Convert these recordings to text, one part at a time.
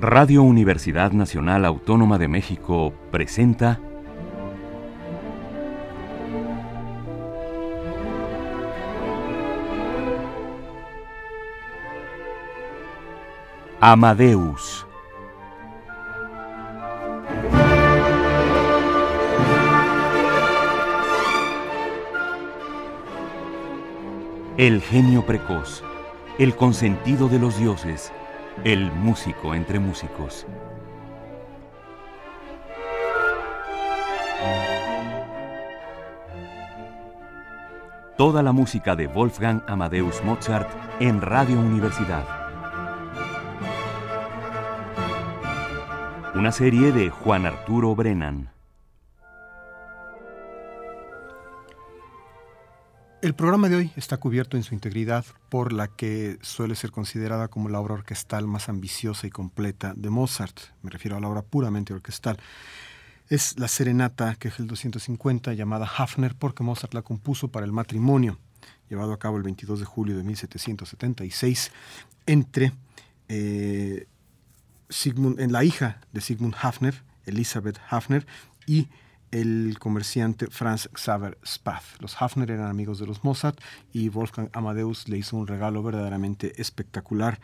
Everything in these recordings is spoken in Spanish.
Radio Universidad Nacional Autónoma de México presenta Amadeus. El genio precoz, el consentido de los dioses, el músico entre músicos. Toda la música de Wolfgang Amadeus Mozart en Radio Universidad. Una serie de Juan Arturo Brennan. El programa de hoy está cubierto en su integridad por la que suele ser considerada como la obra orquestal más ambiciosa y completa de Mozart. Me refiero a la obra puramente orquestal. Es la serenata que es el 250 llamada Hafner porque Mozart la compuso para el matrimonio llevado a cabo el 22 de julio de 1776 entre eh, en la hija de Sigmund Hafner, Elizabeth Hafner, y el comerciante Franz Xaver Spath. Los Hafner eran amigos de los Mozart y Wolfgang Amadeus le hizo un regalo verdaderamente espectacular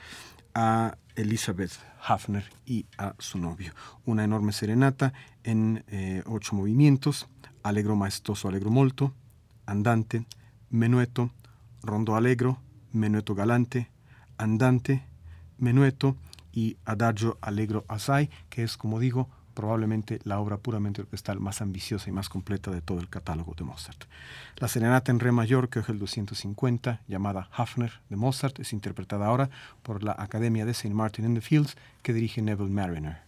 a Elizabeth Hafner y a su novio. Una enorme serenata en eh, ocho movimientos, allegro maestoso, allegro molto, andante, menueto, rondo allegro, menueto galante, andante, menueto y adagio allegro assai, que es, como digo, probablemente la obra puramente orquestal más ambiciosa y más completa de todo el catálogo de Mozart. La serenata en re mayor, que es el 250, llamada Hafner de Mozart, es interpretada ahora por la Academia de St. Martin in the Fields, que dirige Neville Mariner.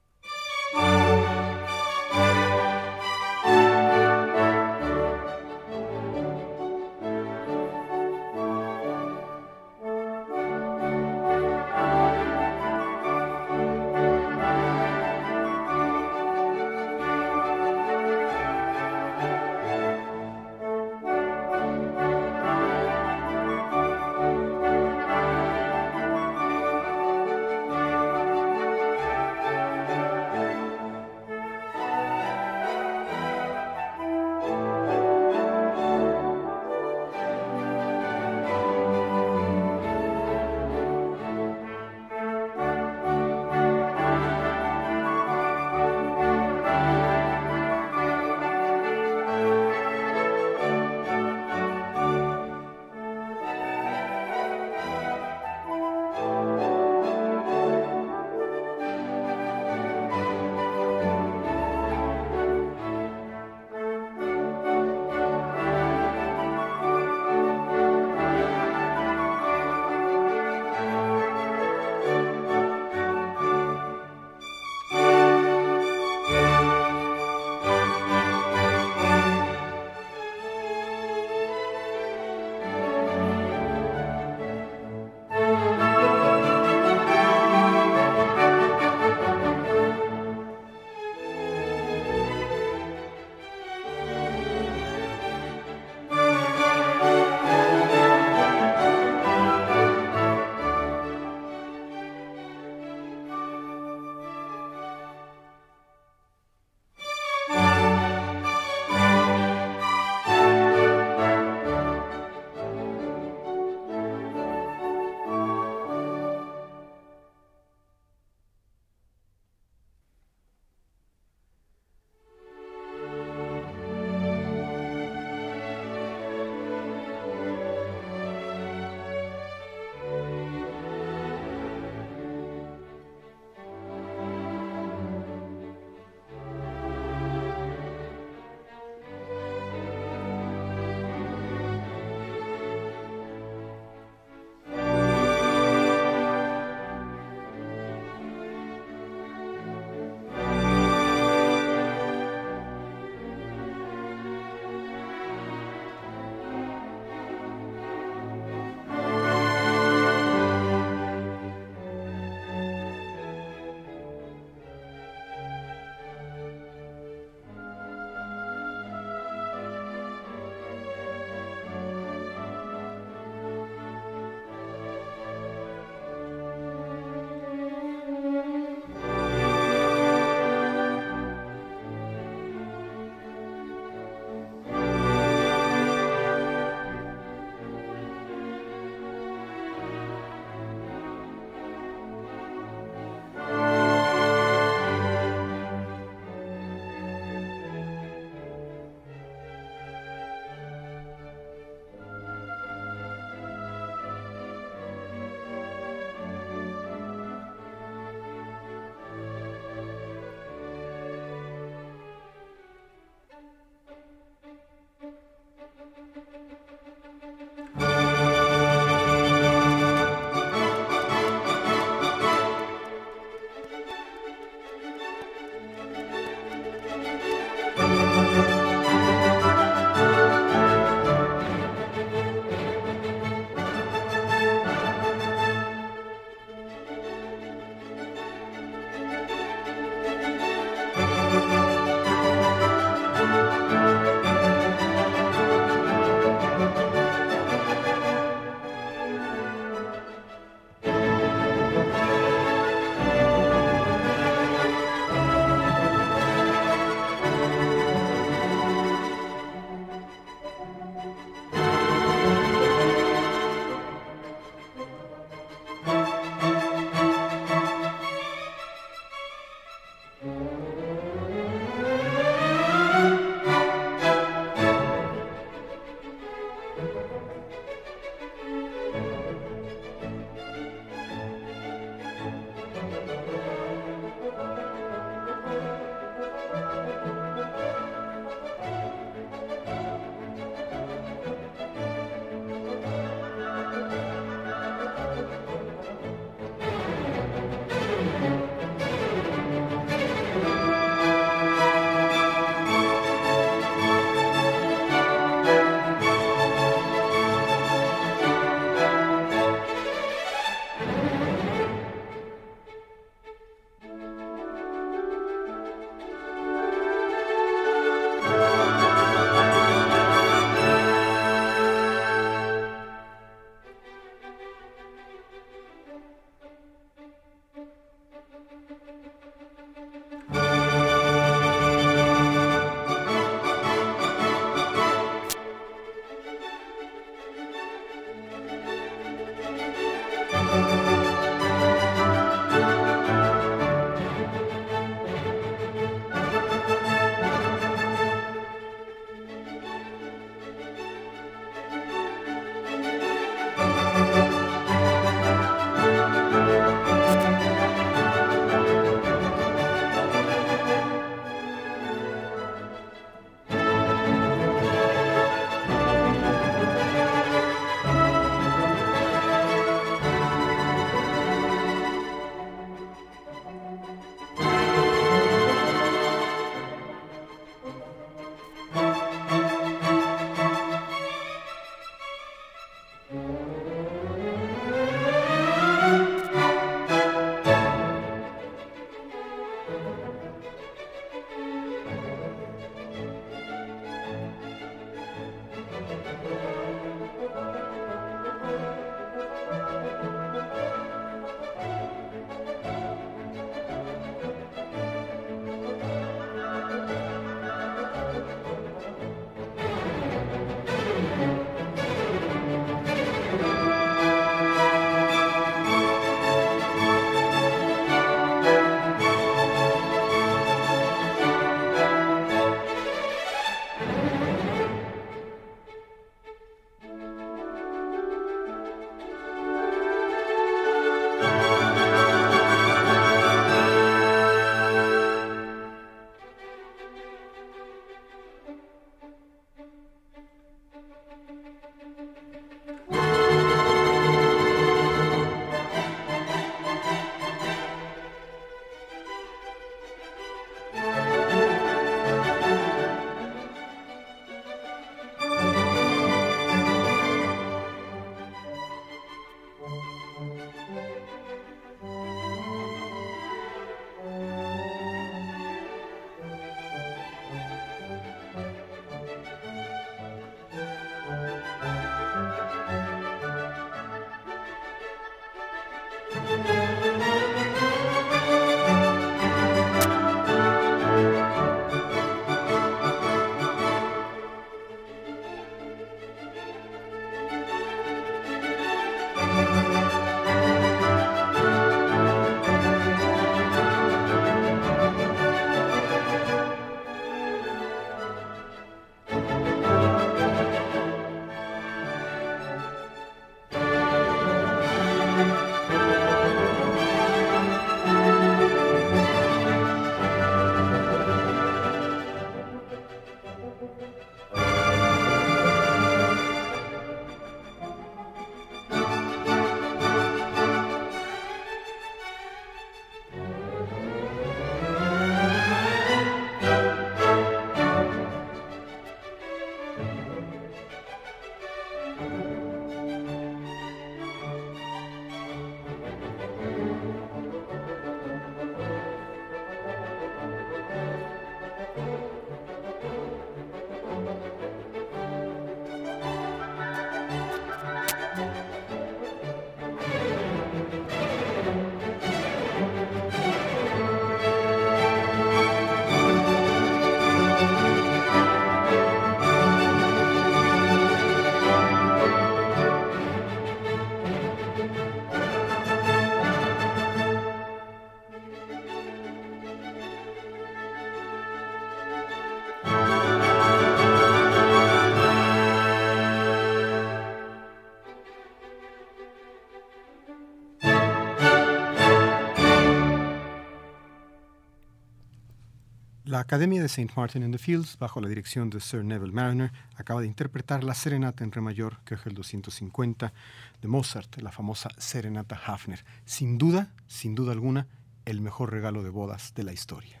La Academia de St. Martin in the Fields, bajo la dirección de Sir Neville Mariner, acaba de interpretar la Serenata en Re mayor, el 250, de Mozart, la famosa Serenata Hafner. Sin duda, sin duda alguna, el mejor regalo de bodas de la historia.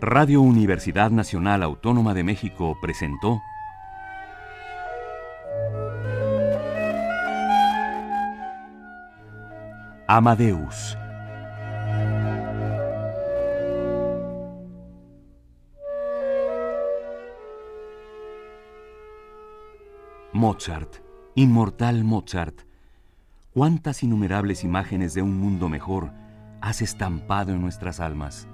Radio Universidad Nacional Autónoma de México presentó Amadeus. Mozart, inmortal Mozart, cuántas innumerables imágenes de un mundo mejor has estampado en nuestras almas.